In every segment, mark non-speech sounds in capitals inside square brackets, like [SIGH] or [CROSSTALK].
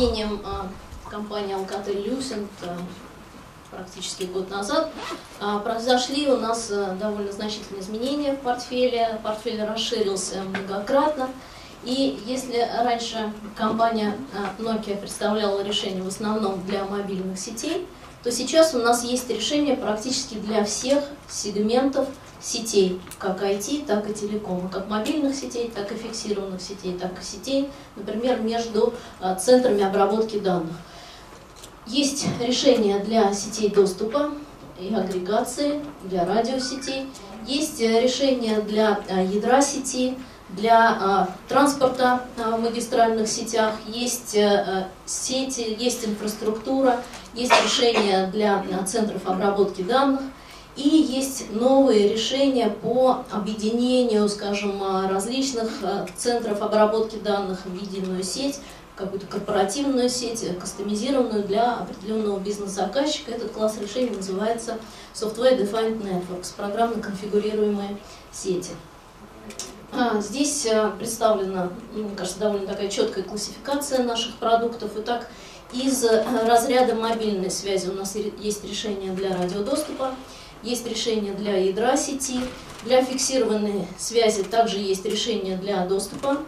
объединением компании Alcatel Lucent практически год назад, произошли у нас довольно значительные изменения в портфеле. Портфель расширился многократно. И если раньше компания Nokia представляла решение в основном для мобильных сетей, то сейчас у нас есть решение практически для всех сегментов сетей, как IT, так и телекома, как мобильных сетей, так и фиксированных сетей, так и сетей, например, между а, центрами обработки данных. Есть решения для сетей доступа и агрегации, для радиосетей, есть э, решения для а, ядра сети, для а, транспорта а, в магистральных сетях, есть а, сети, есть инфраструктура, есть решения для центров обработки данных, и есть новые решения по объединению, скажем, различных центров обработки данных в единую сеть, какую-то корпоративную сеть, кастомизированную для определенного бизнес-заказчика. Этот класс решений называется Software Defined Networks, программно конфигурируемые сети. А, здесь э, представлена, ну, мне кажется, довольно такая четкая классификация наших продуктов. Итак, из э, разряда мобильной связи у нас есть решение для радиодоступа, есть решение для ядра сети, для фиксированной связи также есть решение для доступа,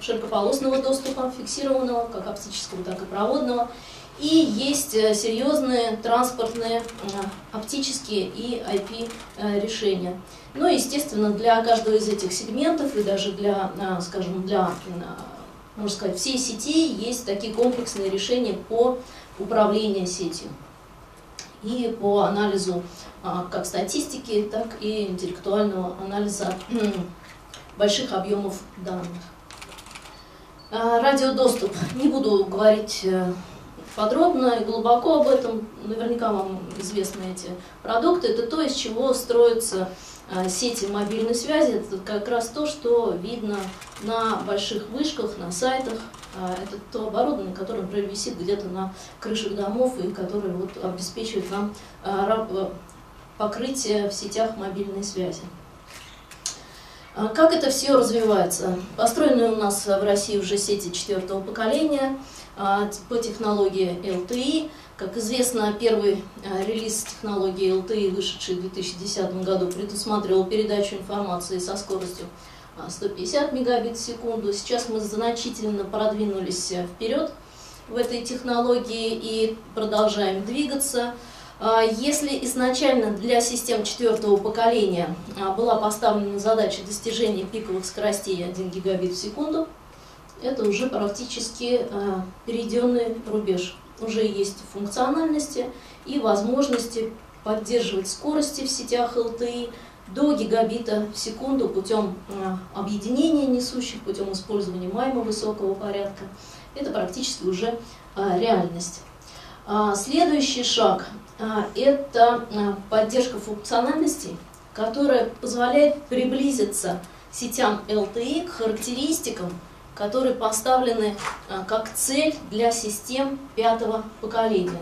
широкополосного доступа, фиксированного, как оптического, так и проводного. И есть э, серьезные транспортные оптические и IP решения. Ну и, естественно, для каждого из этих сегментов и даже для, скажем, для, можно сказать, всей сети есть такие комплексные решения по управлению сетью и по анализу а, как статистики, так и интеллектуального анализа больших объемов данных. Радиодоступ. Не буду говорить э, подробно и глубоко об этом. Наверняка вам известны эти продукты. Это то, из чего строится Э, сети мобильной связи, это как раз то, что видно на больших вышках, на сайтах. Э, это то оборудование, которое, например, висит где-то на крышах домов и которое вот обеспечивает нам э, покрытие в сетях мобильной связи. Как это все развивается? Построены у нас в России уже сети четвертого поколения по технологии LTE. Как известно, первый релиз технологии LTE, вышедший в 2010 году, предусматривал передачу информации со скоростью 150 э, мегабит в секунду. Сейчас мы значительно продвинулись э, вперед в этой технологии и продолжаем двигаться. Если изначально для систем четвертого поколения была поставлена задача достижения пиковых скоростей 1 гигабит в секунду, это уже практически перейденный рубеж уже есть функциональности и возможности поддерживать скорости в сетях LTE до гигабита в секунду путем э, объединения несущих, путем использования майма высокого порядка. Это практически уже э, реальность. А, следующий шаг э, – это поддержка функциональностей, которая позволяет приблизиться сетям LTE к характеристикам, которые поставлены как цель для систем пятого поколения.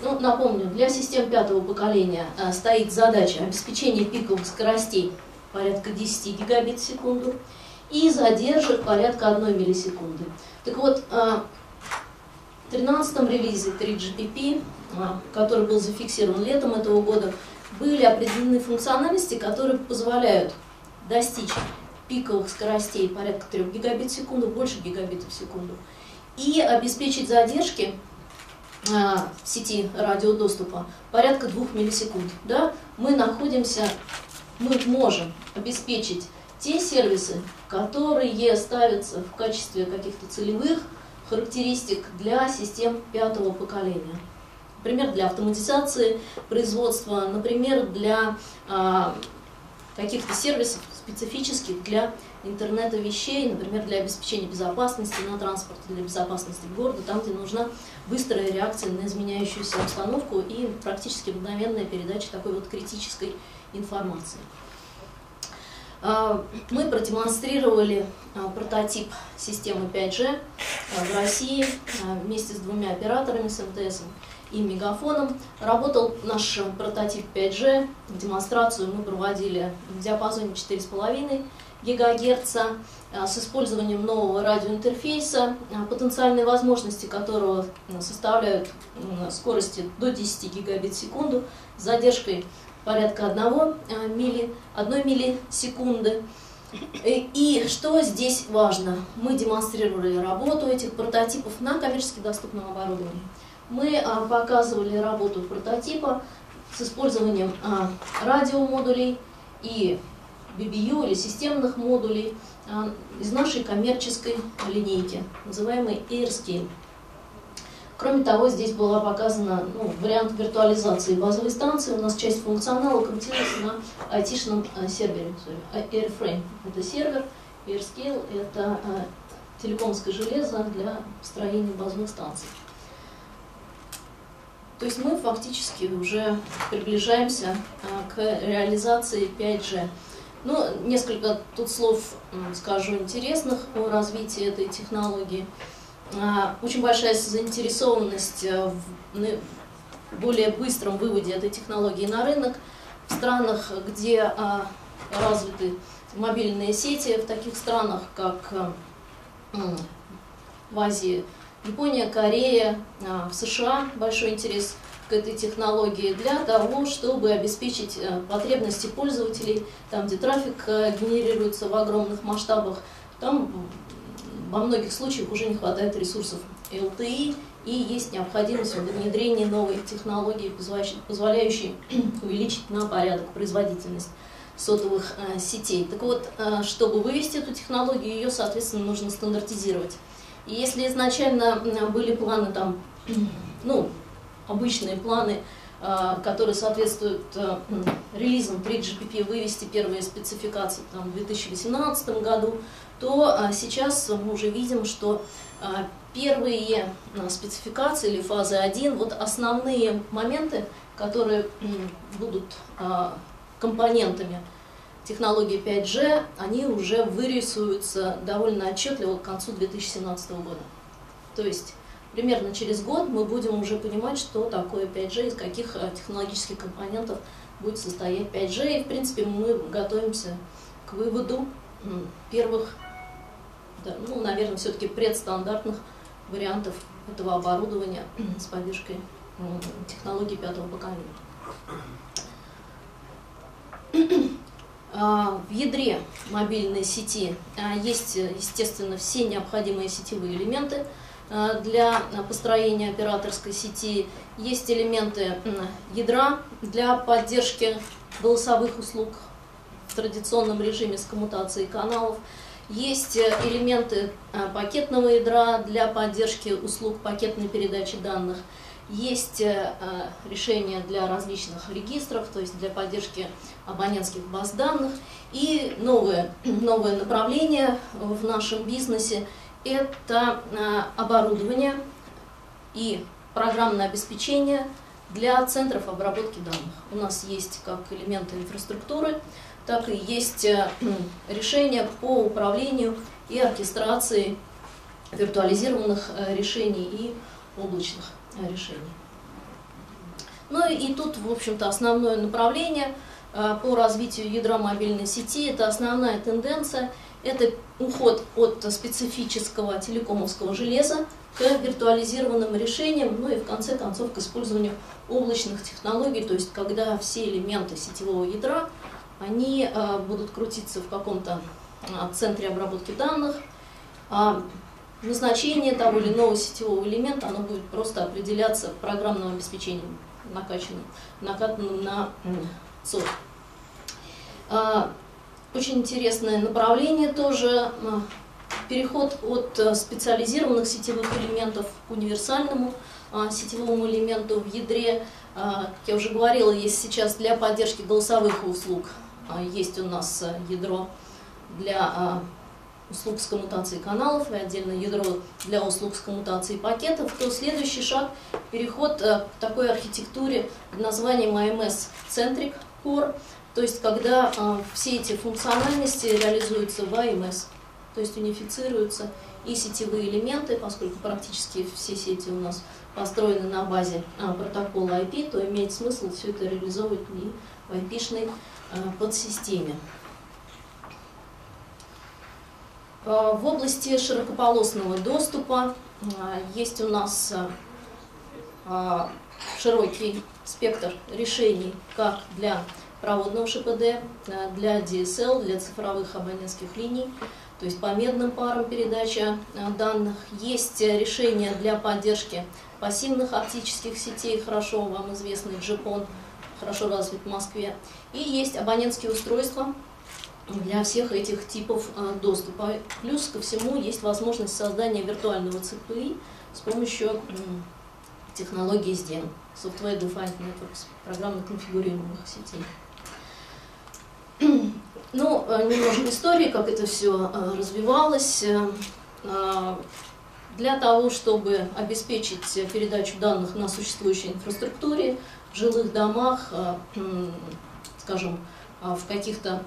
Ну, напомню, для систем пятого поколения а, стоит задача обеспечения пиковых скоростей порядка 10 гигабит в секунду и задержек порядка 1 миллисекунды. Так вот, а, в 13 релизе 3GPP, который был зафиксирован летом этого года, были определены функциональности, которые позволяют достичь пиковых скоростей порядка 3 гигабит в секунду, больше гигабитов в секунду, и обеспечить задержки сети радиодоступа порядка 2 миллисекунд. Да? Мы находимся, мы можем обеспечить те сервисы, которые ставятся в качестве каких-то целевых характеристик для систем пятого поколения. Например, для автоматизации производства, например, для а, каких-то сервисов специфических для интернета вещей, например, для обеспечения безопасности на транспорте, для безопасности города, там, где нужна быстрая реакция на изменяющуюся обстановку и практически мгновенная передача такой вот критической информации. А, мы продемонстрировали а, прототип системы 5G а, в России вместе с двумя операторами, с МТС и мегафоном. Работал наш прототип 5G. Демонстрацию мы проводили в диапазоне 4,5 ГГц с использованием нового радиоинтерфейса, потенциальные возможности которого составляют скорости до 10 гигабит в секунду с задержкой порядка 1 милли, 1 миллисекунды. И что здесь важно? Мы демонстрировали работу этих прототипов на коммерчески доступном оборудовании. Мы показывали работу прототипа с использованием радиомодулей и BBU или системных модулей а, из нашей коммерческой линейки, называемой AirScale. Кроме того, здесь была показана ну, вариант виртуализации базовой станции. У нас часть функционала крутилась на айтишном сервере, sorry, Airframe. Это сервер, AirScale – это телекомское железо для строения базовых станций. То есть мы фактически уже приближаемся к реализации 5G. Ну, несколько тут слов скажу интересных о развитии этой технологии. А, очень большая заинтересованность э, в более быстром выводе этой технологии на рынок в странах, где а, развиты мобильные сети, в таких странах, как в Азии, Япония, Корея, а, в США большой интерес – к этой технологии для того, чтобы обеспечить э, потребности пользователей, там, где трафик э, генерируется в огромных масштабах, там во многих случаях уже не хватает ресурсов LTE, и есть необходимость внедрения новой технологии, позволяющей [CLEARS THROAT] увеличить на порядок производительность сотовых сетей. Так вот, чтобы вывести эту технологию, ее, соответственно, нужно стандартизировать. И если изначально были планы там, [CLEARS THROAT] ну, обычные планы, а, которые соответствуют а, релизам 3GPP, вывести первые спецификации там, в 2018 году, то а, сейчас мы уже видим, что первые спецификации или фазы 1, вот основные моменты, которые будут компонентами технологии 5G, они уже вырисуются довольно отчетливо к концу 2017 года. То есть примерно через год мы будем уже понимать, что такое 5G, из каких э, технологических компонентов будет состоять 5G. И, в принципе, мы готовимся к выводу первых, да, ну, наверное, все-таки предстандартных вариантов этого оборудования с поддержкой технологий пятого поколения. А, в ядре мобильной сети а, есть, естественно, все необходимые сетевые элементы – Э, для построения операторской сети. Есть элементы ядра для поддержки голосовых услуг в традиционном режиме с коммутацией каналов. Есть э, элементы пакетного ядра для поддержки услуг пакетной передачи данных. Есть решения для различных регистров, то есть для поддержки абонентских баз данных. И новое, [CLEARS THROAT] новое направление в нашем бизнесе это э, оборудование и программное обеспечение для центров обработки данных. У нас есть как элементы инфраструктуры, так и есть э, [CLEARS THROAT] решения по управлению и оркестрации виртуализированных э, решений и облачных решений. Ну и тут, в общем-то, основное направление по развитию ядра мобильной сети, это основная тенденция – это уход от специфического телекомовского железа к виртуализированным решениям, ну и в конце концов к использованию облачных технологий, то есть когда все элементы сетевого ядра, они э, будут крутиться в каком-то э, центре обработки данных, а назначение того или иного сетевого элемента, оно будет просто определяться программным обеспечением, накачанным, накатанным на ЦОД. Очень интересное направление тоже. А, переход от э, специализированных сетевых элементов к универсальному а, сетевому элементу в ядре. А, как я уже говорила, есть сейчас для поддержки голосовых услуг, есть у нас э, ядро для услуг с коммутацией каналов и отдельно ядро для услуг с коммутацией пакетов, то следующий шаг – переход э, к такой архитектуре под названием AMS Centric Core – то есть, когда э, все эти функциональности реализуются в AMS, то есть унифицируются и сетевые элементы, поскольку практически все сети у нас построены на базе э, протокола IP, то имеет смысл все это реализовывать и в IP-шной подсистеме. В области широкополосного доступа есть у нас широкий спектр решений как для проводного ШПД, для DSL, для цифровых абонентских линий, то есть по медным парам передача данных. Есть решения для поддержки пассивных оптических сетей, хорошо вам известный GPON, хорошо развит в Москве. И есть абонентские устройства для всех этих типов а, доступа. Плюс ко всему есть возможность создания виртуального ЦПИ с помощью технологии SDN, Software Defined Networks, программно конфигурируемых сетей. Ну, а, немножко истории, как это все а, развивалось. Для того, чтобы обеспечить передачу данных на существующей инфраструктуре, в жилых домах, скажем, в каких-то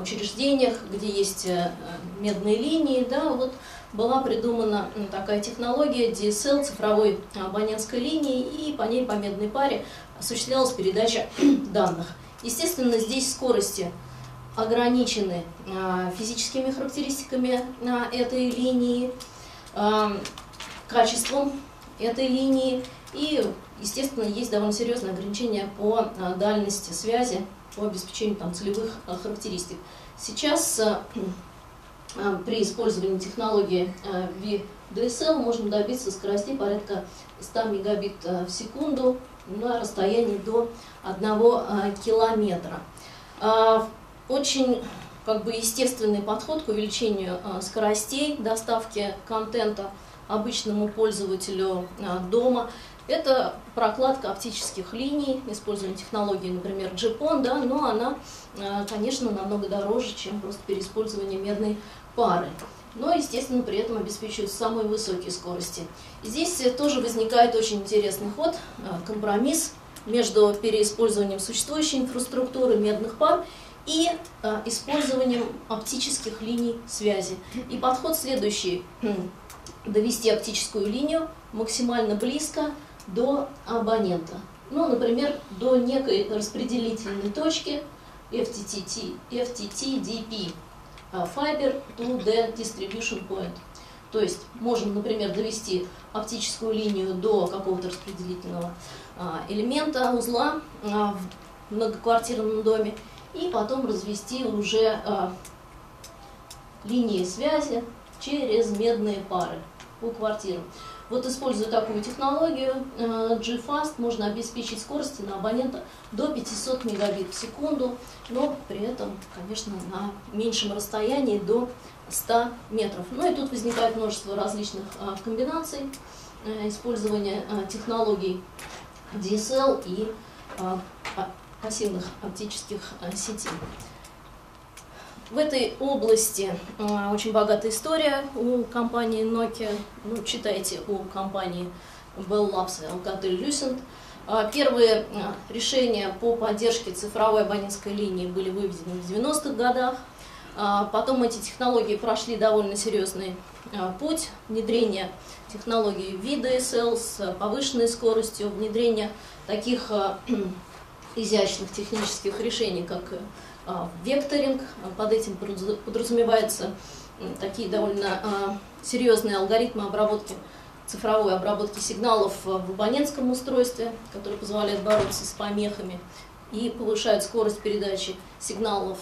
учреждениях, где есть э, медные линии, да, вот была придумана такая технология DSL, цифровой абонентской линии, и по ней по медной паре осуществлялась передача [CLEARS THROAT] данных. Естественно, здесь скорости ограничены физическими характеристиками этой линии, качеством этой линии, и, естественно, есть довольно серьезные ограничения по дальности связи по обеспечению там, целевых а, характеристик. Сейчас а, а, при использовании технологии VDSL можно добиться скоростей порядка 100 мегабит в секунду на расстоянии до 1 километра. Очень как бы естественный подход к увеличению скоростей доставки контента обычному пользователю дома. Это прокладка оптических линий, использование технологии, например, GPON, да, но она, э, конечно, намного дороже, чем просто переиспользование медной пары. Но, естественно, при этом обеспечивают самые высокие скорости. Здесь тоже возникает очень интересный ход, э, компромисс между переиспользованием существующей инфраструктуры медных пар и э, использованием оптических линий связи. И подход следующий. Довести оптическую линию максимально близко до абонента. Ну, например, до некой распределительной точки FTTT, FTTDP, а, Fiber to the Distribution Point. То есть можем, например, довести оптическую линию до какого-то распределительного а, элемента, узла а, в многоквартирном доме, и потом развести уже линии связи через медные пары по квартирам. Вот используя такую технологию э, G-Fast, можно обеспечить скорости на абонента до 500 мегабит в секунду, но при этом, конечно, на меньшем расстоянии до 100 метров. Ну и тут возникает множество различных э, комбинаций э, использования технологий DSL и пассивных оптических сетей. В этой области э, очень богатая история у компании Nokia. Ну, читайте у компании Bell Labs и Alcatel-Lucent. Э, первые э, решения по поддержке цифровой абонентской линии были выведены в 90-х годах. Потом эти технологии прошли довольно серьезный путь внедрения технологий VDSL с повышенной скоростью, внедрения таких [CLEARS THROAT] изящных технических решений, как а, векторинг. Под этим подразумеваются такие довольно а, серьезные алгоритмы обработки, цифровой обработки сигналов в абонентском устройстве, которые позволяют бороться с помехами и повышают скорость передачи сигналов.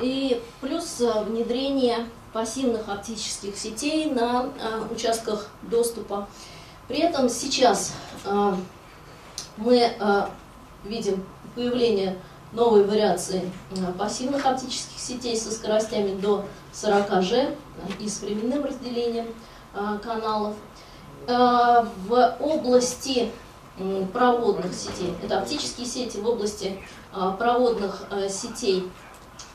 И плюс а, внедрение пассивных оптических сетей на участках доступа. При этом сейчас мы видим появление новые вариации э, пассивных оптических сетей со скоростями до 40 G э, и с временным разделением э, каналов. В области проводных сетей, это оптические сети, в области проводных сетей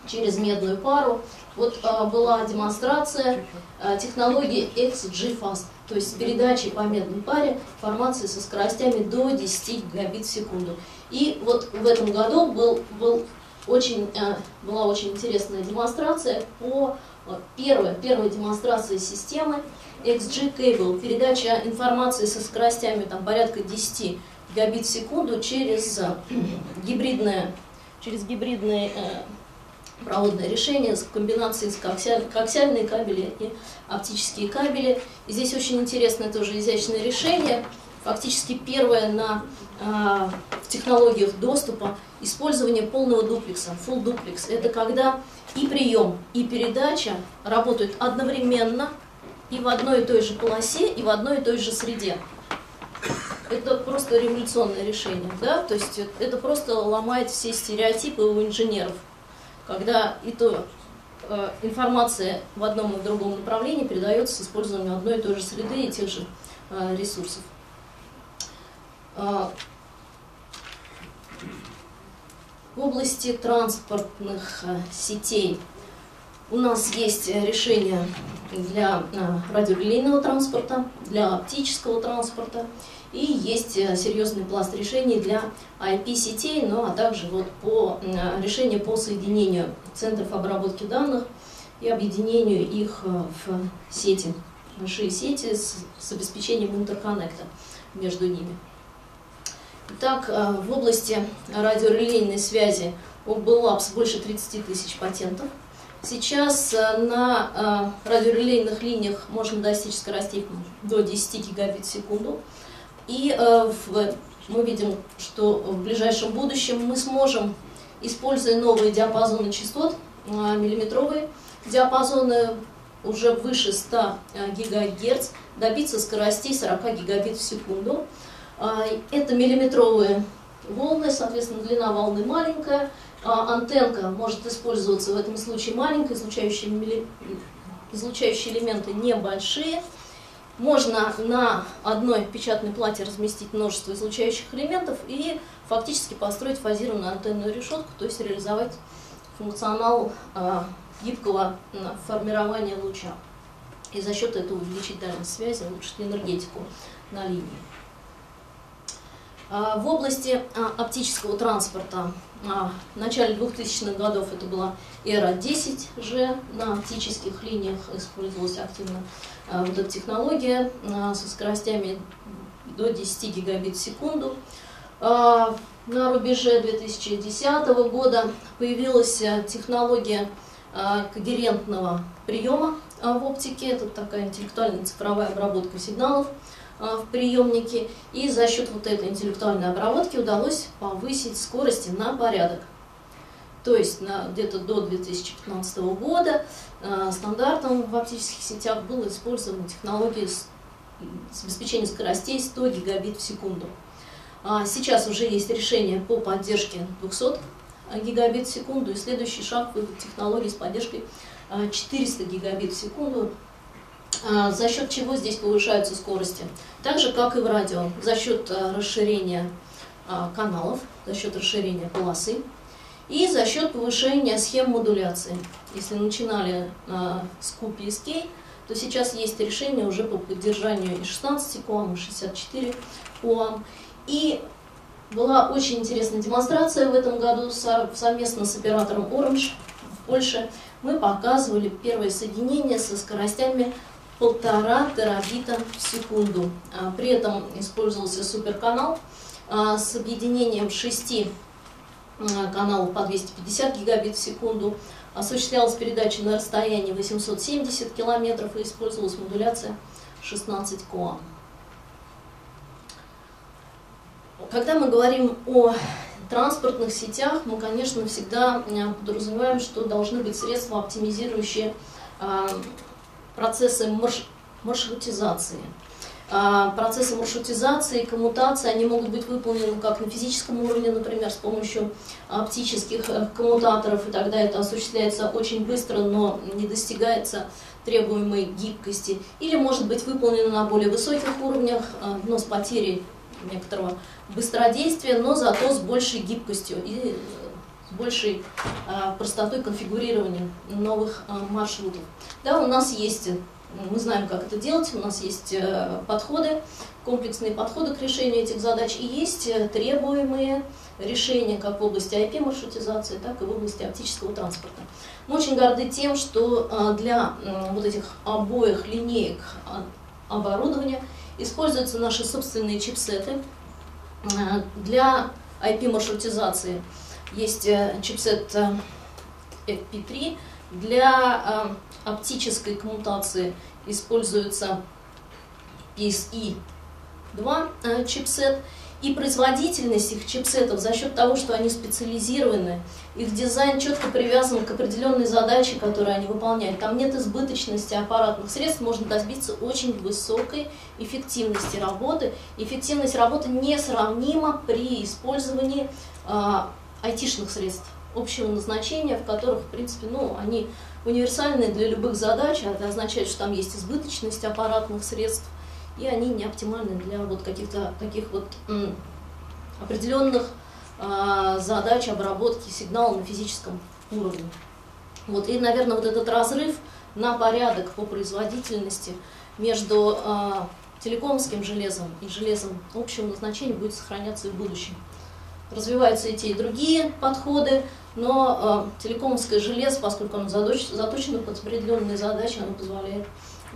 через медную пару, вот была демонстрация технологии XG-Fast, то есть передачи по медной паре информации со скоростями до 10 гигабит в секунду. И вот в этом году был, был очень, э, была очень интересная демонстрация по первой, первой демонстрации системы XG Cable, передача информации со скоростями там, порядка 10 гигабит в секунду через э, гибридное, через гибридный э, проводное решение с комбинацией с коаксиаль, коаксиальные кабели и оптические кабели. И здесь очень интересное тоже изящное решение, фактически первое на э, технологиях доступа использование полного дуплекса, full duplex. Это когда и прием, и передача работают одновременно и в одной и той же полосе, и в одной и той же среде. Это просто революционное решение, да? То есть это просто ломает все стереотипы у инженеров когда и то э, информация в одном и в другом направлении передается с использованием одной и той же среды и тех же э, ресурсов. Э, в области транспортных э, сетей у нас есть решения для э, радиорелейного транспорта, для оптического транспорта и есть э, серьезный пласт решений для IP-сетей, ну а также вот по решению по соединению центров обработки данных и объединению их э, в сети, большие сети с, с обеспечением интерконнекта между ними. Итак, в области радиорелейной связи у Labs больше 30 тысяч патентов. Сейчас на радиорелейных линиях можно достичь скоростей до 10 гигабит в секунду. И э, мы видим, что в ближайшем будущем мы сможем, используя новые диапазоны частот, э, миллиметровые диапазоны уже выше 100 э, ГГц, добиться скоростей 40 гигабит в секунду. Это миллиметровые волны, соответственно, длина волны маленькая, антенка может использоваться в этом случае маленькая, излучающие, милли... излучающие элементы небольшие. Можно на одной печатной плате разместить множество излучающих элементов и фактически построить фазированную антенную решетку, то есть реализовать функционал э, гибкого формирования луча. И за счет этого увеличить дальность связи, улучшить энергетику на линии. А, в области а, оптического транспорта. А, в начале 2000-х годов это была эра 10G, на оптических линиях использовалась активно вот эта технология со скоростями до 10 гигабит в секунду. На рубеже 2010 года появилась технология когерентного приема в оптике, это такая интеллектуальная цифровая обработка сигналов – в приемнике, и за счет вот этой интеллектуальной обработки удалось повысить скорости на порядок. То есть где-то до 2015 года э, стандартом в оптических сетях было использована технология с, обеспечением скоростей 100 гигабит в секунду. А сейчас уже есть решение по поддержке 200 гигабит в секунду, и следующий шаг вывод технологии с поддержкой 400 гигабит в секунду за счет чего здесь повышаются скорости. Так же, как и в радио, за счет а, расширения а, каналов, за счет расширения полосы и за счет повышения схем модуляции. Если начинали с QPSK, то сейчас есть решение уже по поддержанию и 16 QAM, и 64 QAM. И была очень интересная демонстрация в этом году совместно с оператором Orange в Польше. Мы показывали первое соединение со скоростями полтора терабита в секунду. А, при этом использовался суперканал а, с объединением шести а, каналов по 250 гигабит в секунду. Осуществлялась передача на расстоянии 870 километров и использовалась модуляция 16 КОА. Когда мы говорим о транспортных сетях, мы, конечно, всегда подразумеваем, что должны быть средства, оптимизирующие процессы марш маршрутизации. А, процессы маршрутизации, коммутации, они могут быть выполнены как на физическом уровне, например, с помощью оптических э, коммутаторов, и тогда это осуществляется очень быстро, но не достигается требуемой гибкости. Или может быть выполнено на более высоких уровнях, э, но с потерей некоторого быстродействия, но зато с большей гибкостью и большей простотой конфигурирования новых маршрутов. Да, у нас есть, мы знаем, как это делать, у нас есть э, подходы, комплексные подходы к решению этих задач, и есть э, требуемые решения как в области IP-маршрутизации, так и в области оптического транспорта. Мы очень горды тем, что э, для вот этих обоих линеек оборудования используются наши собственные чипсеты. Для IP-маршрутизации есть чипсет FP3. Для э, оптической коммутации используется PSE-2 э, чипсет. И производительность их чипсетов за счет того, что они специализированы, их дизайн четко привязан к определенной задаче, которую они выполняют. Там нет избыточности аппаратных средств, можно добиться очень высокой эффективности работы. Эффективность работы несравнима при использовании э, айтишных средств общего назначения, в которых, в принципе, ну, они универсальны для любых задач, а это означает, что там есть избыточность аппаратных средств, и они не оптимальны для вот каких-то таких вот определенных а, задач обработки сигнала на физическом уровне. Вот, и, наверное, вот этот разрыв на порядок по производительности между а, телекомским железом и железом общего назначения будет сохраняться и в будущем. Развиваются и те, и другие подходы, но э, телекомовское железо, поскольку оно заточено под определенные задачи, оно позволяет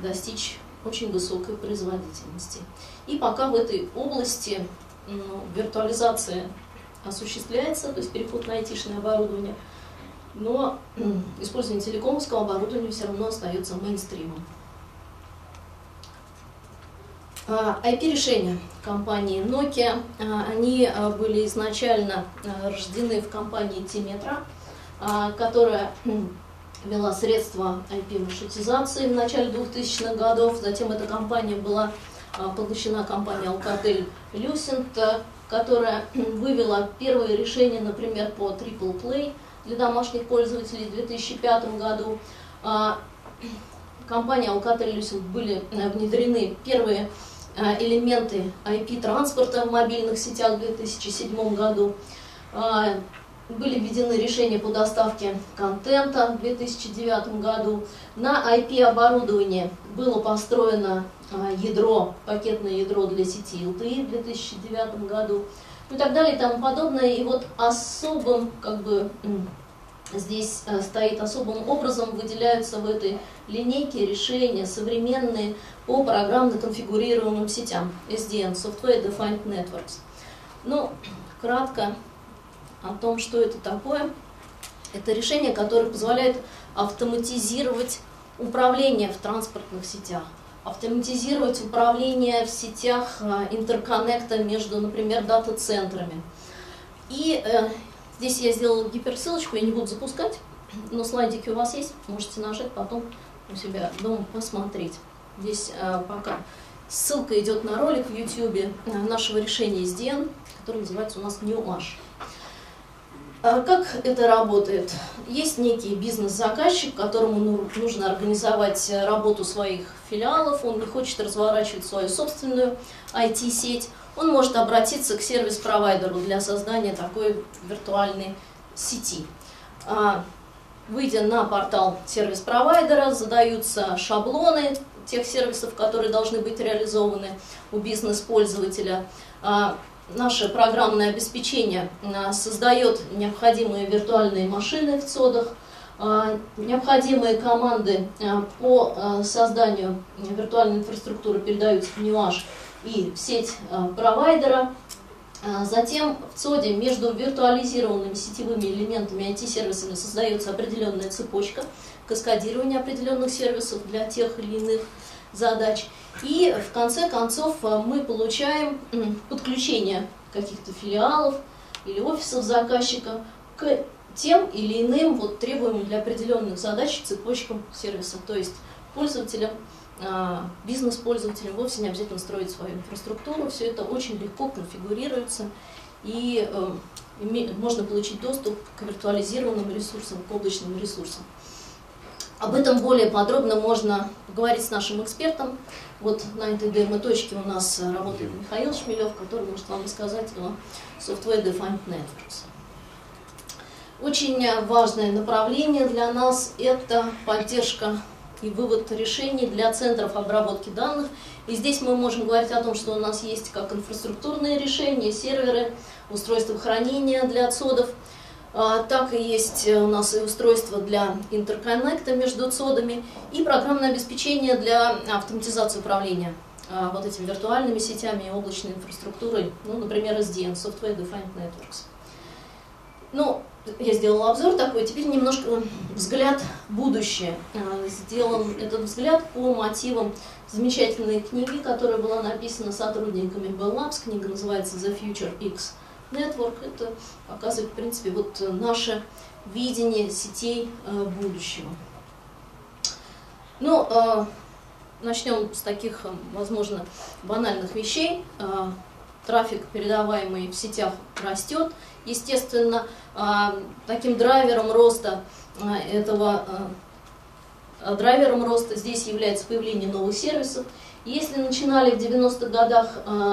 достичь очень высокой производительности. И пока в этой области ну, виртуализация осуществляется, то есть переход на айтишное оборудование, но использование телекомовского оборудования все равно остается мейнстримом. IP-решения а, компании Nokia, а, они а, были изначально рождены в компании Тиметра, которая вела средства IP-маршрутизации в начале 2000-х годов. Затем эта компания была поглощена компанией Alcatel Lucent, которая вывела первые решения, например, по Triple Play для домашних пользователей в 2005 году. [CLEARS THROAT] Компания Alcatel Lucent были э, внедрены первые элементы IP-транспорта в мобильных сетях в 2007 году. Э, были введены решения по доставке контента в 2009 году. На IP-оборудовании было построено э, ядро, пакетное ядро для сети LTE в 2009 году. Ну и так далее и тому подобное. И вот особым как бы, здесь э, стоит особым образом, выделяются в этой линейке решения современные по программно конфигурируемым сетям, SDN, Software Defined Networks. Ну, кратко о том, что это такое. Это решение, которое позволяет автоматизировать управление в транспортных сетях, автоматизировать управление в сетях э, интерконнекта между, например, дата-центрами. И э, Здесь я сделала гиперссылочку, я не буду запускать, но слайдики у вас есть, можете нажать, потом у себя дома посмотреть. Здесь э, пока ссылка идет на ролик в YouTube э, нашего решения SDN, который называется у нас NewMash. А как это работает? Есть некий бизнес-заказчик, которому нужно организовать работу своих филиалов, он не хочет разворачивать свою собственную IT-сеть, он может обратиться к сервис-провайдеру для создания такой виртуальной сети. А, выйдя на портал сервис-провайдера, задаются шаблоны тех сервисов, которые должны быть реализованы у бизнес-пользователя. А, наше программное обеспечение а, создает необходимые виртуальные машины в ЦОДах, необходимые команды по созданию виртуальной инфраструктуры передаются в НИУАЖ и в сеть провайдера. А затем в ЦОДе между виртуализированными сетевыми элементами IT-сервисами создается определенная цепочка каскадирования определенных сервисов для тех или иных задач. И в конце концов э, мы получаем подключение каких-то филиалов или офисов заказчика к тем или иным вот, требуемым для определенных задач цепочкам сервисов. То есть пользователям а, бизнес-пользователям вовсе не обязательно строить свою инфраструктуру, все это очень легко конфигурируется и э, можно получить доступ к виртуализированным ресурсам, к облачным ресурсам. Об этом более подробно можно поговорить с нашим экспертом. Вот на этой демо-точке у нас работает Михаил Шмелев, который может вам рассказать о Software Defined Networks. Очень важное направление для нас – это поддержка и вывод решений для центров обработки данных. И здесь мы можем говорить о том, что у нас есть как инфраструктурные решения, серверы, устройства хранения для отсодов, так и есть у нас и устройства для интерконнекта между цодами и программное обеспечение для автоматизации управления а, вот этими виртуальными сетями и облачной инфраструктурой, ну, например, SDN, Software Defined Networks. Ну, я сделала обзор такой, теперь немножко взгляд в будущее. А, сделан этот взгляд по мотивам замечательной книги, которая была написана сотрудниками Bell Labs. Книга называется The Future X Network. Это показывает, в принципе, вот наше видение сетей а, будущего. Ну, а, начнем с таких, возможно, банальных вещей. Трафик, передаваемый в сетях, растет. Естественно, таким драйвером роста этого драйвером роста здесь является появление новых сервисов. Если начинали в 90-х годах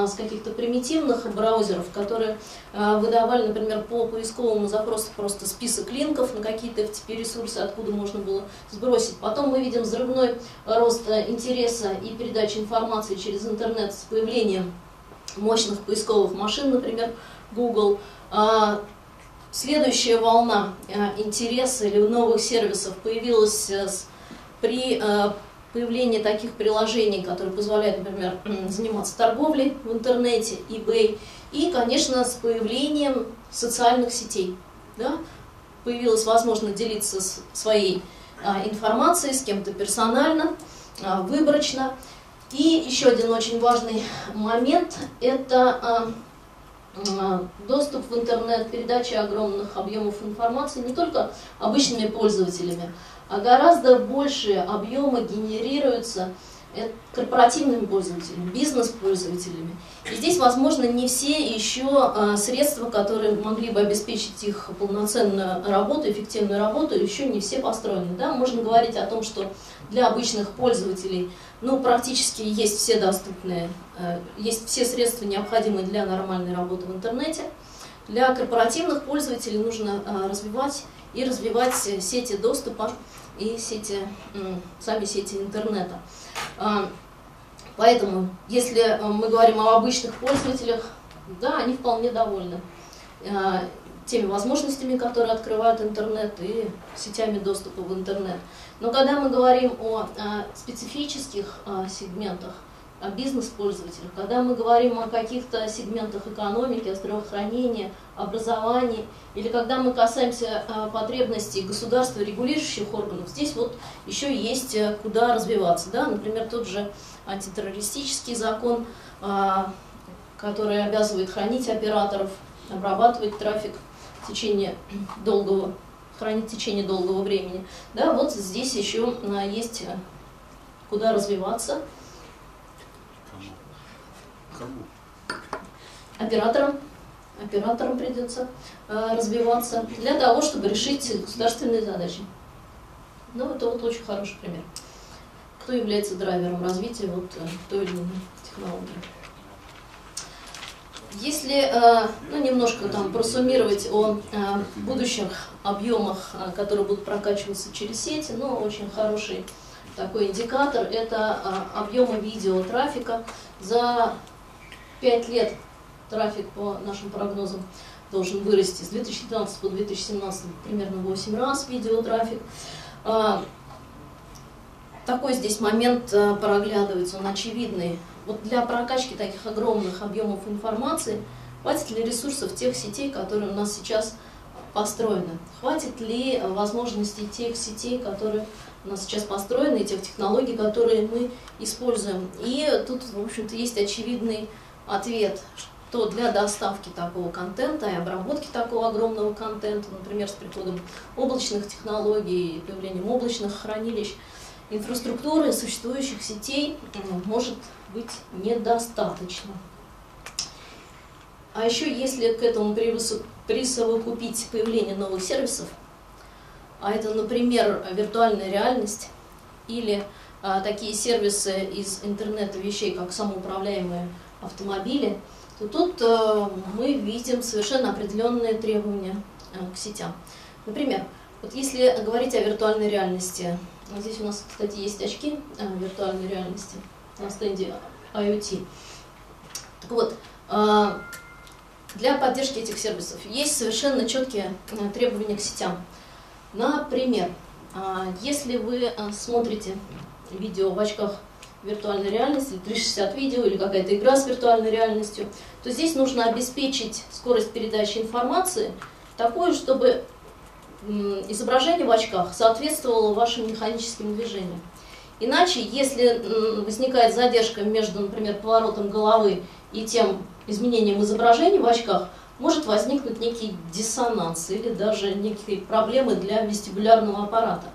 с каких-то примитивных браузеров, которые выдавали, например, по поисковому запросу просто список линков на какие-то FTP ресурсы, откуда можно было сбросить. Потом мы видим взрывной рост интереса и передачи информации через интернет с появлением мощных поисковых машин, например, Google. А, следующая волна а, интереса или новых сервисов появилась э, при появлении таких приложений, которые позволяют, например, заниматься торговлей в интернете, eBay, и, конечно, с появлением социальных сетей. Да, появилась возможность делиться своей а, информацией с кем-то персонально, выборочно. И еще один очень важный момент – это а, доступ в интернет, передача огромных объемов информации не только обычными пользователями, а гораздо большие объемы генерируются э, корпоративными пользователями, бизнес-пользователями. И здесь, возможно, не все еще а, средства, которые могли бы обеспечить их полноценную работу, эффективную работу, еще не все построены. Да? Можно говорить о том, что для обычных пользователей ну, практически есть все доступные, э, есть все средства, необходимые для нормальной работы в интернете. Для корпоративных пользователей нужно э, развивать и развивать сети доступа и сети, сами сети интернета. А, поэтому, если э, мы говорим о обычных пользователях, да, они вполне довольны теми возможностями, которые открывают интернет и сетями доступа в интернет. Но когда мы говорим о, специфических сегментах, о бизнес-пользователях, когда мы говорим о каких-то сегментах экономики, о здравоохранении, образовании, или когда мы касаемся о, потребностей государства, регулирующих органов, здесь вот еще есть э, куда развиваться. Да? Например, тот же антитеррористический закон, а, который обязывает хранить операторов, обрабатывать трафик в течение долгого хранить в течение долгого времени. Да, вот здесь еще есть э, куда развиваться. Кому? Операторам. Операторам придется э, развиваться для того, чтобы решить государственные задачи. Ну, это вот очень хороший пример. Кто является драйвером развития вот э, той или иной технологии. Если э, ну, немножко там просуммировать о э, будущих объемах, э, которые будут прокачиваться через сети, ну, очень хороший такой индикатор – это объемы видеотрафика. За 5 лет трафик по нашим прогнозам должен вырасти с 2015 по 2017 примерно 8 раз видеотрафик. Такой здесь момент проглядывается, он очевидный вот для прокачки таких огромных объемов информации хватит ли ресурсов тех сетей, которые у нас сейчас построены? Хватит ли возможностей тех сетей, которые у нас сейчас построены, и тех технологий, которые мы используем? И тут, в общем-то, есть очевидный ответ, что для доставки такого контента и обработки такого огромного контента, например, с приходом облачных технологий, появлением облачных хранилищ, инфраструктуры существующих сетей может быть недостаточно. А еще если к этому присовокупить появление новых сервисов, а это, например, виртуальная реальность или а, такие сервисы из интернета вещей, как самоуправляемые автомобили, то тут а, мы видим совершенно определенные требования а, к сетям. Например, вот если говорить о виртуальной реальности, здесь у нас, кстати, есть очки а, виртуальной реальности – на стенде IoT. Так вот, для поддержки этих сервисов есть совершенно четкие э, требования к сетям. Например, если вы э, смотрите видео в очках виртуальной реальности, 360 видео или какая-то игра с виртуальной реальностью, то здесь нужно обеспечить скорость передачи информации такую, чтобы изображение в очках соответствовало вашим механическим движениям. Иначе, если возникает задержка между, например, поворотом головы и тем изменением изображения в очках, может возникнуть некий диссонанс или даже некие проблемы для вестибулярного аппарата.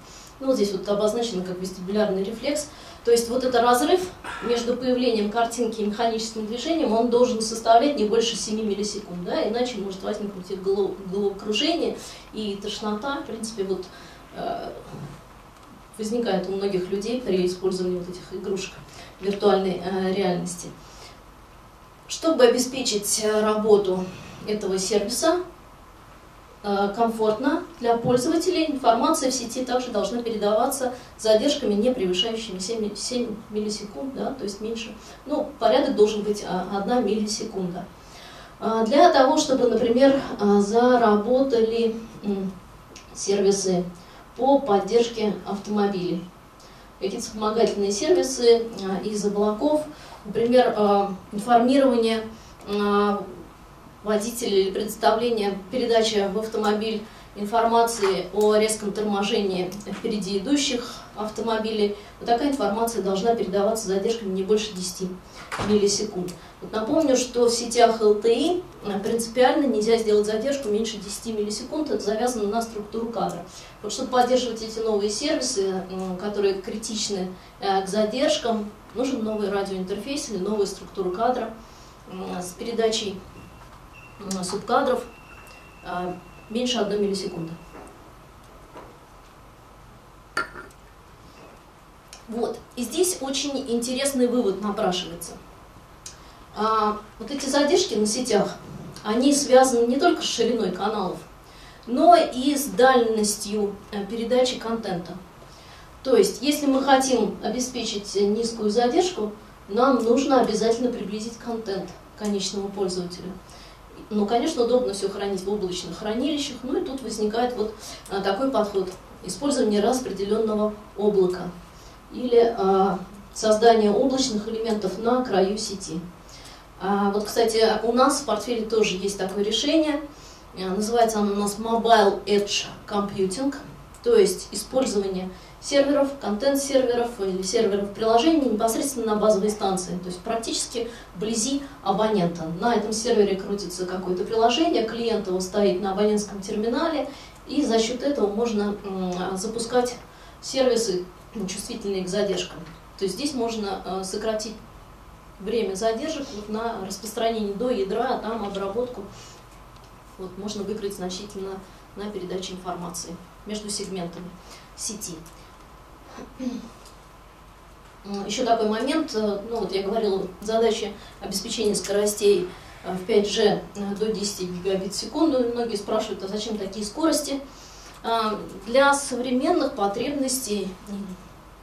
Ну, вот здесь вот обозначено как вестибулярный рефлекс. То есть вот этот разрыв между появлением картинки и механическим движением, он должен составлять не больше 7 миллисекунд, да, иначе может возникнуть и головокружение, и тошнота. В принципе, вот э, возникает у многих людей при использовании вот этих игрушек виртуальной э, реальности. Чтобы обеспечить э, работу этого сервиса комфортно для пользователей, информация в сети также должна передаваться с задержками, не превышающими 7, 7 миллисекунд, да, то есть меньше. Ну, порядок должен быть 1 а, миллисекунда. А, для того, чтобы, например, а, заработали сервисы по поддержке автомобилей. Какие-то вспомогательные сервисы из облаков, например, информирование водителя или предоставление передачи в автомобиль информации о резком торможении впереди идущих автомобилей. Вот такая информация должна передаваться с задержками не больше 10 миллисекунд. Вот напомню, что в сетях LTE принципиально нельзя сделать задержку меньше 10 миллисекунд, это завязано на структуру кадра. Вот чтобы поддерживать эти новые сервисы, которые критичны э, к задержкам, нужен новый радиоинтерфейс или новая структура кадра с передачей субкадров а, меньше 1 миллисекунды. Вот, и здесь очень интересный вывод напрашивается. А, вот эти задержки на сетях, они связаны не только с шириной каналов, но и с дальностью э, передачи контента. То есть, если мы хотим обеспечить низкую задержку, нам нужно обязательно приблизить контент конечному пользователю. Ну, конечно, удобно все хранить в облачных хранилищах, ну и тут возникает вот а, такой подход. Использование распределенного облака или а, создание облачных элементов на краю сети. А, вот, кстати, у нас в портфеле тоже есть такое решение. А, называется оно у нас Mobile Edge Computing, то есть использование серверов, контент-серверов или серверов приложений непосредственно на базовой станции, то есть практически вблизи абонента. На этом сервере крутится какое-то приложение, клиент его стоит на абонентском терминале, и за счет этого можно запускать сервисы, чувствительные к задержкам. То есть здесь можно э, сократить время задержек на распространение до ядра, а там обработку вот, можно выиграть значительно на передаче информации между сегментами сети. Еще такой момент, э, ну вот я говорила, задача обеспечения скоростей э, в 5G э, до 10 гигабит в секунду. Многие спрашивают, а зачем такие скорости? Для современных потребностей,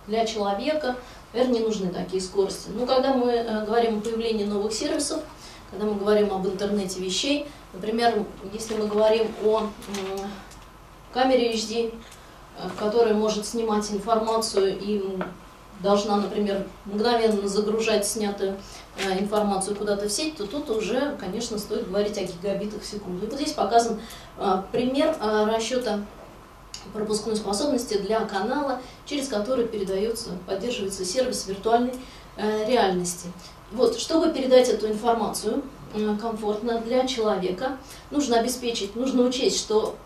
для человека, наверное, не нужны такие скорости. Но когда мы говорим о появлении новых сервисов, когда мы говорим об интернете вещей, например, если мы говорим о камере HD, которая может снимать информацию и должна, например, мгновенно загружать снятую э, информацию куда-то в сеть, то тут уже, конечно, стоит говорить о гигабитах в секунду. И вот здесь показан э, пример э, расчета пропускной способности для канала, через который передается, поддерживается сервис виртуальной реальности. Вот, чтобы передать эту информацию комфортно для человека, нужно обеспечить, нужно учесть, что Э,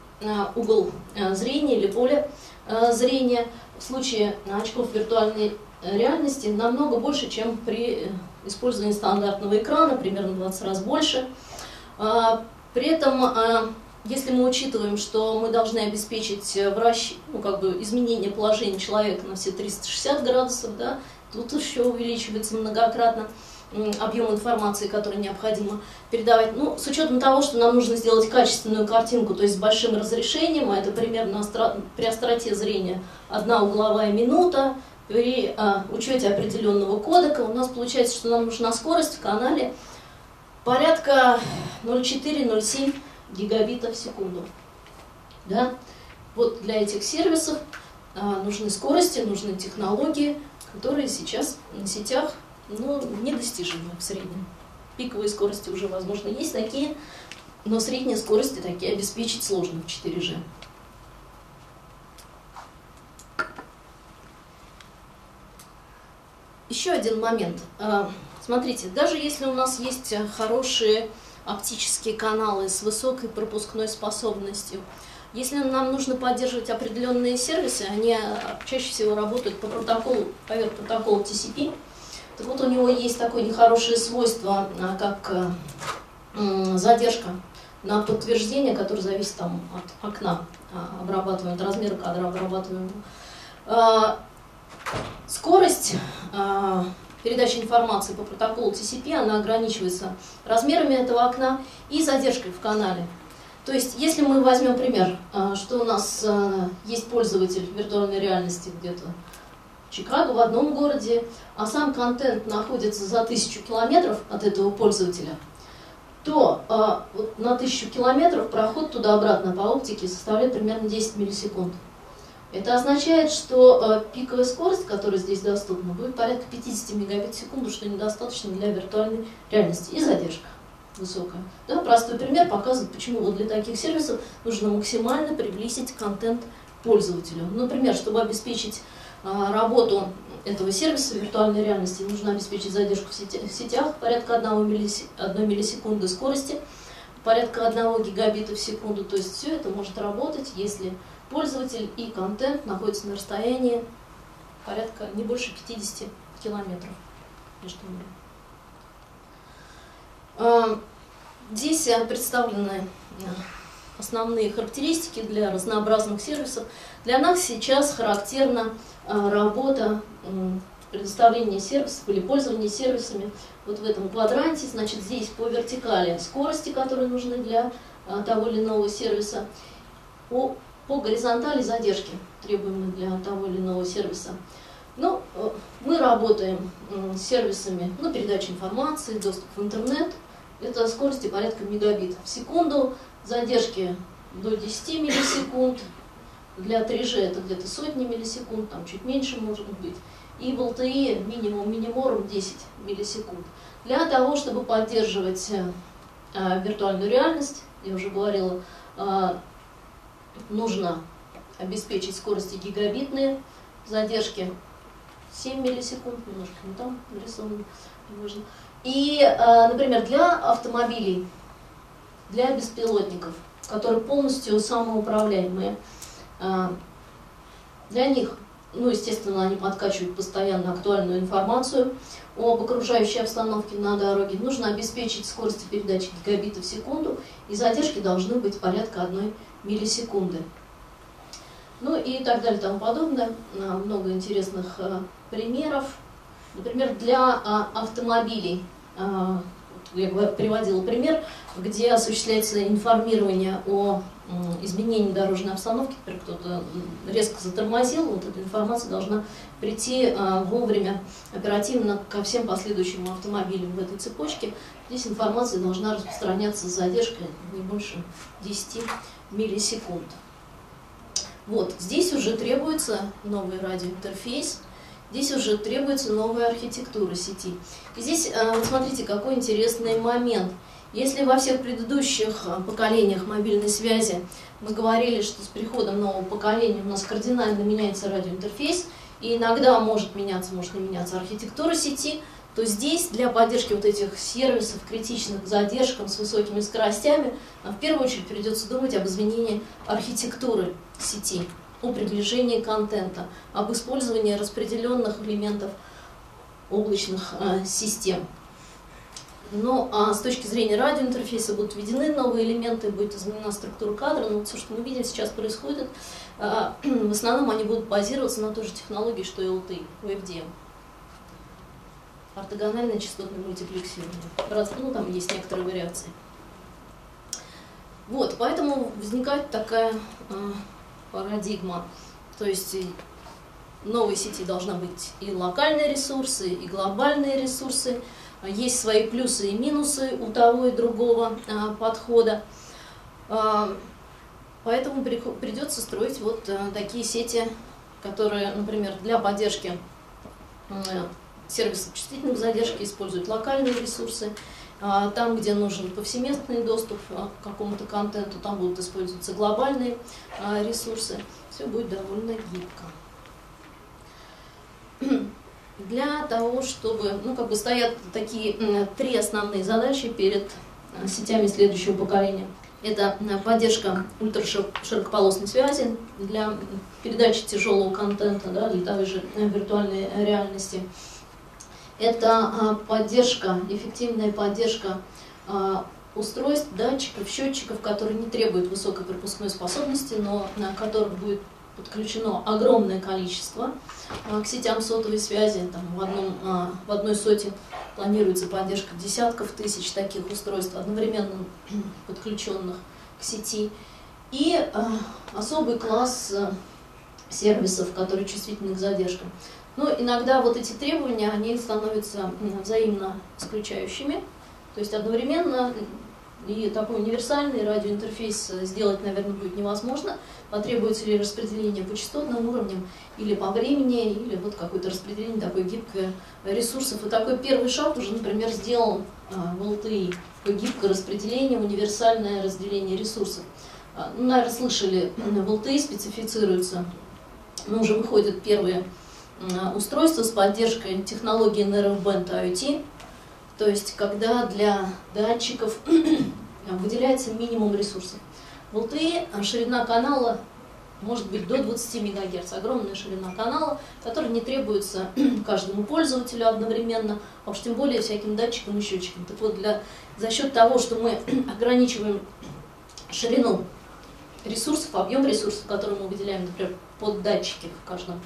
угол э, зрения или поле э, зрения в случае очков виртуальной реальности намного больше, чем при использовании стандартного экрана, примерно 20 раз больше. При этом, если мы учитываем, что мы должны обеспечить вращ... ну, как бы изменение положения человека на все 360 градусов, да, тут еще увеличивается многократно объем информации, который необходимо передавать. Ну, с учетом того, что нам нужно сделать качественную картинку, то есть с большим разрешением, а это примерно при остроте зрения одна угловая минута, при а, учете определенного кодека у нас получается, что нам нужна скорость в канале порядка 0,4-0,7 гигабита в секунду. Да? Вот для этих сервисов а, нужны скорости, нужны технологии, которые сейчас на сетях ну, недостижимы в среднем. Пиковые скорости уже, возможно, есть такие, но средние скорости такие обеспечить сложно в 4G. Еще один момент. А, смотрите, даже если у нас есть хорошие оптические каналы с высокой пропускной способностью, если нам нужно поддерживать определенные сервисы, они чаще всего работают по протоколу, поверх протокола TCP, так вот у него есть такое нехорошее свойство, а, как э, задержка на подтверждение, которое зависит там, от окна а, обрабатываемого, от размера кадра обрабатываемого. А, скорость передачи информации по протоколу TCP, она ограничивается размерами этого окна и задержкой в канале. То есть, если мы возьмем пример, что у нас а, есть пользователь виртуальной реальности где-то Чикаго, в одном городе, а сам контент находится за тысячу километров от этого пользователя, то а, вот на тысячу километров проход туда-обратно по оптике составляет примерно 10 миллисекунд. Это означает, что пиковая скорость, которая здесь доступна, будет порядка 50 мегабит в секунду, что недостаточно для виртуальной реальности, и задержка высокая. Да, простой пример показывает, почему вот для таких сервисов нужно максимально приблизить контент пользователю. Например, чтобы обеспечить работу этого сервиса виртуальной реальности, нужно обеспечить задержку в, сети, в сетях порядка 1 миллисекунды скорости, порядка 1 гигабита в секунду. То есть все это может работать, если пользователь и контент находятся на расстоянии порядка не больше 50 километров между ними. А, здесь представлены основные характеристики для разнообразных сервисов. Для нас сейчас характерна э, работа предоставления сервисов или пользования сервисами вот в этом квадранте. Значит, здесь по вертикали скорости, которые нужны для того или иного сервиса, по, по горизонтали задержки, требуемые для того или иного сервиса. Ну, мы работаем с сервисами ну, передачи информации, доступ в интернет – это скорости порядка мегабит в секунду, задержки до 10 миллисекунд, для 3G это где-то сотни миллисекунд, там чуть меньше может быть, и в LTE минимум миниморум 10 миллисекунд. Для того, чтобы поддерживать э, виртуальную реальность, я уже говорила, э, нужно обеспечить скорости гигабитные, задержки 7 миллисекунд, немножко не там нарисовано, можно. И, э, например, для автомобилей, для беспилотников, которые полностью самоуправляемые, э, для них, ну, естественно, они подкачивают постоянно актуальную информацию об окружающей обстановке на дороге. Нужно обеспечить скорость передачи гигабита в секунду, и задержки должны быть порядка одной миллисекунды. Ну и так далее и тому подобное. Э, много интересных примеров. Например, для а, автомобилей, а, я приводила пример, где осуществляется информирование о изменении дорожной обстановки, например, кто-то резко затормозил, вот эта информация должна прийти а, вовремя, оперативно ко всем последующим автомобилям в этой цепочке. Здесь информация должна распространяться с задержкой не больше 10 миллисекунд. Вот, здесь уже требуется новый радиоинтерфейс, Здесь уже требуется новая архитектура сети. И здесь, э, вот смотрите, какой интересный момент. Если во всех предыдущих э, поколениях мобильной связи мы говорили, что с приходом нового поколения у нас кардинально меняется радиоинтерфейс, и иногда может меняться, может не меняться архитектура сети, то здесь для поддержки вот этих сервисов, критичных к задержкам с высокими скоростями, в первую очередь придется думать об изменении архитектуры сети о приближении контента, об использовании распределенных элементов облачных э, систем. Ну, а с точки зрения радиоинтерфейса будут введены новые элементы, будет изменена структура кадра, но все, что мы видим сейчас происходит, э, [CLEARS THROAT] в основном они будут базироваться на той же технологии, что и LTE, UFDM. Ортогональное частотное мультиплексирование. Ну, там есть некоторые вариации. Вот, поэтому возникает такая э, парадигма. То есть в новой сети должна быть и локальные ресурсы, и глобальные ресурсы. Есть свои плюсы и минусы у того и другого а, подхода. А, поэтому придется строить вот а, такие сети, которые, например, для поддержки сервисов чувствительных задержки используют локальные ресурсы, там, где нужен повсеместный доступ к какому-то контенту, там будут использоваться глобальные ресурсы. Все будет довольно гибко. [CLEARS THROAT] Для того, чтобы, ну, как бы стоят такие три основные задачи перед сетями следующего поколения – это поддержка ультраширокополосной связи для передачи тяжелого контента, да, для той же виртуальной реальности. Это э, поддержка, эффективная поддержка устройств, датчиков, счетчиков, которые не требуют высокой пропускной способности, но на которых будет подключено огромное количество к сетям сотовой связи. Там в, одном, в одной соте планируется поддержка десятков тысяч таких устройств, одновременно [CLEARS THROAT] подключенных к сети. И особый класс сервисов, которые чувствительны к задержкам. Но иногда вот эти требования, они становятся взаимно исключающими. То есть одновременно и такой универсальный радиоинтерфейс сделать, наверное, будет невозможно. Потребуется ли распределение по частотным уровням, или по времени, или вот какое-то распределение такое гибкое ресурсов. И такой первый шаг уже, например, сделан а, в LTE. Такое гибкое распределение, универсальное разделение ресурсов. А, ну, наверное, слышали, в LTE специфицируются, ну, уже выходят первые а, устройства с поддержкой технологии NRF-Band IoT, то есть, когда для датчиков [CLEARS THROAT] выделяется минимум ресурсов. В LTE а, ширина канала может быть до 20 МГц, огромная ширина канала, которая не требуется [CLEARS THROAT] каждому пользователю одновременно, а уж тем более всяким датчикам и счетчикам. Так вот, для, за счет того, что мы [CLEARS THROAT] ограничиваем ширину ресурсов, объем ресурсов, которые мы выделяем, например, под датчики в каждом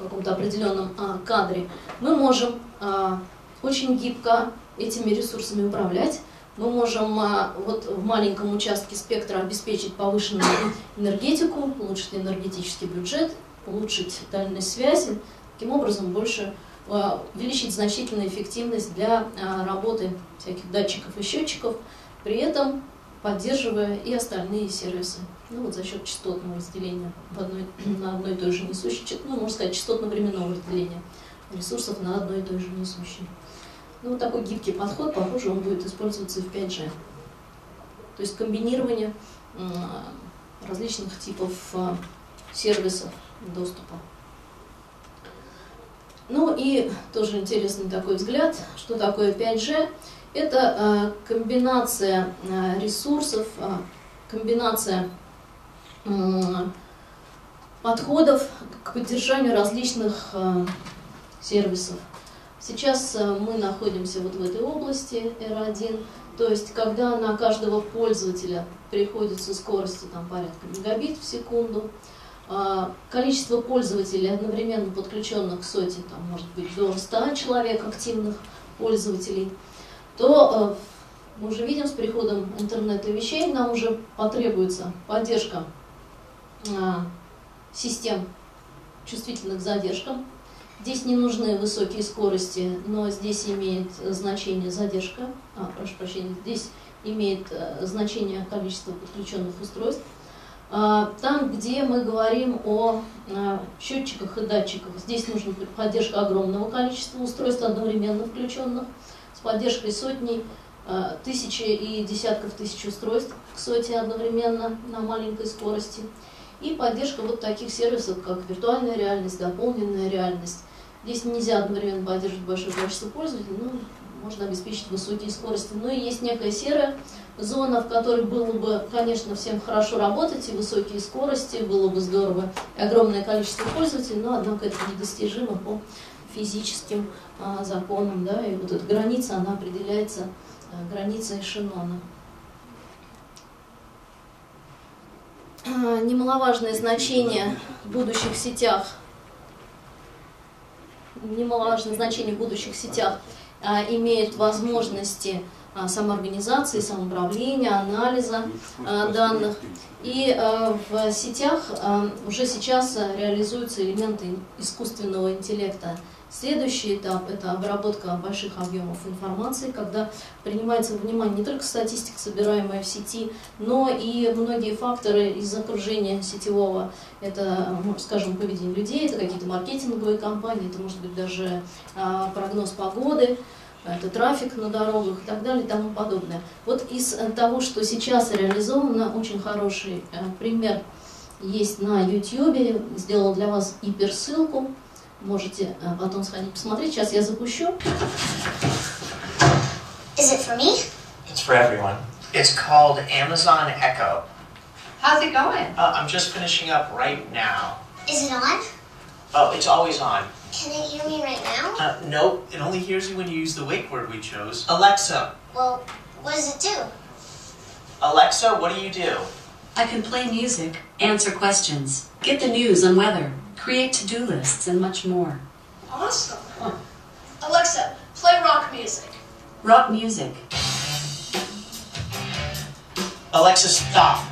каком-то определенном а, кадре, мы можем а, очень гибко этими ресурсами управлять. Мы можем а, вот в маленьком участке спектра обеспечить повышенную энергетику, улучшить энергетический бюджет, улучшить дальность связи, таким образом больше увеличить значительную эффективность для работы всяких датчиков и счетчиков, при этом поддерживая и остальные сервисы. Ну вот за счет частотного разделения в одной, на одной и той же несущей, ну можно сказать частотно-временного разделения ресурсов на одной и той же несущей. Ну, вот такой гибкий подход, похоже, он будет использоваться и в 5G. То есть комбинирование различных типов а, сервисов доступа. Ну и тоже интересный такой взгляд, что такое 5G. Это а, комбинация а, ресурсов, комбинация подходов к поддержанию различных сервисов. Сейчас э, мы находимся вот в этой области R1, то есть когда на каждого пользователя приходится скорости там, порядка мегабит в секунду, а, количество пользователей, одновременно подключенных к соте, там, может быть до 100 человек активных пользователей, то э, мы уже видим с приходом интернета вещей, нам уже потребуется поддержка систем чувствительных к задержкам, Здесь не нужны высокие скорости, но здесь имеет значение задержка, а, прошу прощения, здесь имеет э, значение количество подключенных устройств. А, там, где мы говорим о а, счетчиках и датчиках, здесь нужна поддержка огромного количества устройств, одновременно включенных, с поддержкой сотней, а, тысячи и десятков тысяч устройств к соте одновременно на маленькой скорости. И поддержка вот таких сервисов, как виртуальная реальность, дополненная реальность, Здесь нельзя одновременно поддерживать большое количество пользователей, но можно обеспечить высокие скорости. Но и есть некая серая зона, в которой было бы, конечно, всем хорошо работать, и высокие скорости, было бы здорово, и огромное количество пользователей, но, однако, это недостижимо по физическим а, законам, да, и вот эта граница, она определяется а, границей эшелона. Немаловажное значение в будущих сетях немаловажное значение в будущих сетях, а, имеют возможности а, самоорганизации, самоуправления, анализа а, данных. И в сетях уже сейчас реализуются элементы искусственного интеллекта Следующий этап – это обработка больших объемов информации, когда принимается внимание не только статистика, собираемая в сети, но и многие факторы из окружения сетевого. Это, скажем, поведение людей, это какие-то маркетинговые компании, это может быть даже а, прогноз погоды, это трафик на дорогах и так далее и тому подобное. Вот из того, что сейчас реализовано, очень хороший пример есть на YouTube, сделал для вас гиперссылку, можете потом сходить посмотреть. Сейчас я запущу. Is it for me? It's for everyone. It's called Amazon Echo. How's it going? Uh, I'm just finishing up right now. Is it on? Oh, it's always on. Can it hear me right now? Uh, nope, it only hears you when you use the wake word we chose. Alexa, Well, what does it do? Alexa, what do you do? I can play music, answer questions, get the news on weather, create to-do lists, and much more. Awesome. Alexa, play rock music. Rock music. Alexa, stop.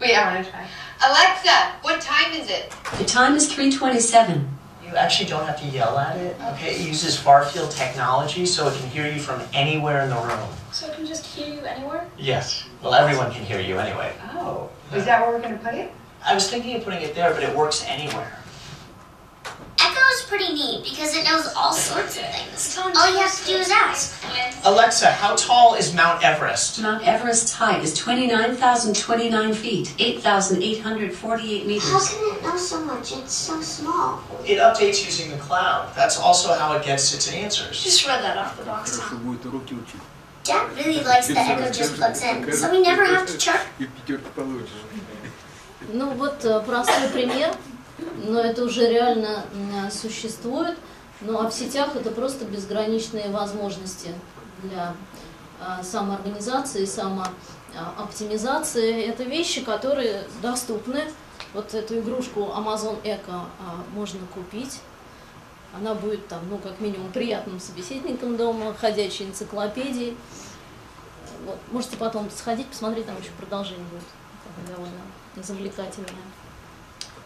Wait, I want to try. Alexa, what time is it? The time is 327. You actually don't have to yell at it, okay? It uses far field technology so it can hear you from anywhere in the room. So it can just hear you anywhere? Yes. Well, everyone can hear you anyway. Oh, is that where we're going to put it? I was thinking of putting it there, but it works anywhere. Echo is pretty neat because it knows all sorts of things. All you have to do is ask. Alexa, how tall is Mount Everest? Mount Everest height is 29,029 feet, 8,848 meters. How can it know so much? It's so small. It updates using the cloud. That's also how it gets its answers. Just read that off the box. Dad really likes that Echo just plugs in, so we never have to charge. Ну вот э, простой пример, но это уже реально м, существует. Ну а в сетях это просто безграничные возможности для а, самоорганизации, самооптимизации. Это вещи, которые доступны. Вот эту игрушку Amazon Echo а, можно купить. Она будет там, ну, как минимум, приятным собеседником дома, ходячей энциклопедией. Вот. Можете потом сходить, посмотреть, там еще продолжение будет. Довольно завлекательное.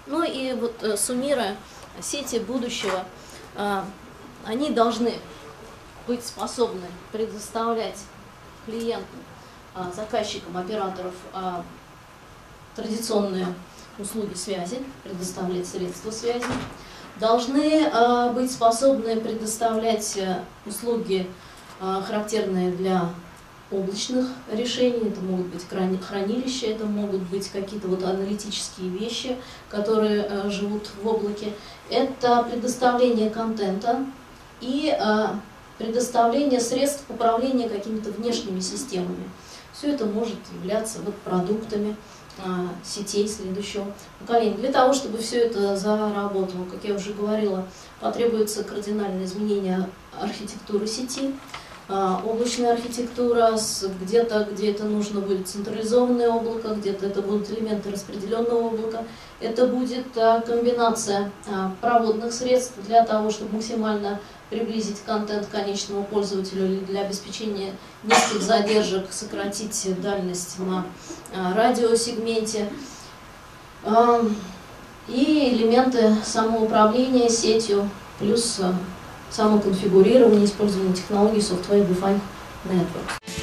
Ну и вот э, суммируя, сети будущего, э, они должны быть способны предоставлять клиентам, э, заказчикам, операторов традиционные услуги связи, предоставлять средства связи, должны быть способны предоставлять услуги, характерные для облачных решений, это могут быть храни- хранилища, это могут быть какие-то вот аналитические вещи, которые э, живут в облаке. Это предоставление контента и э, предоставление средств управления какими-то внешними системами. Все это может являться вот продуктами а, сетей следующего поколения. Для того, чтобы все это заработало, как я уже говорила, потребуется кардинальное изменение архитектуры сети, облачная архитектура, где-то, где это нужно будет централизованное облако, где-то это будут элементы распределенного облака. Это будет а, комбинация а, проводных средств для того, чтобы максимально приблизить контент конечному пользователю или для обеспечения низких задержек, сократить дальность на а, радиосегменте. И элементы самоуправления сетью, плюс самоконфигурирование, использование технологий Software Defined Network.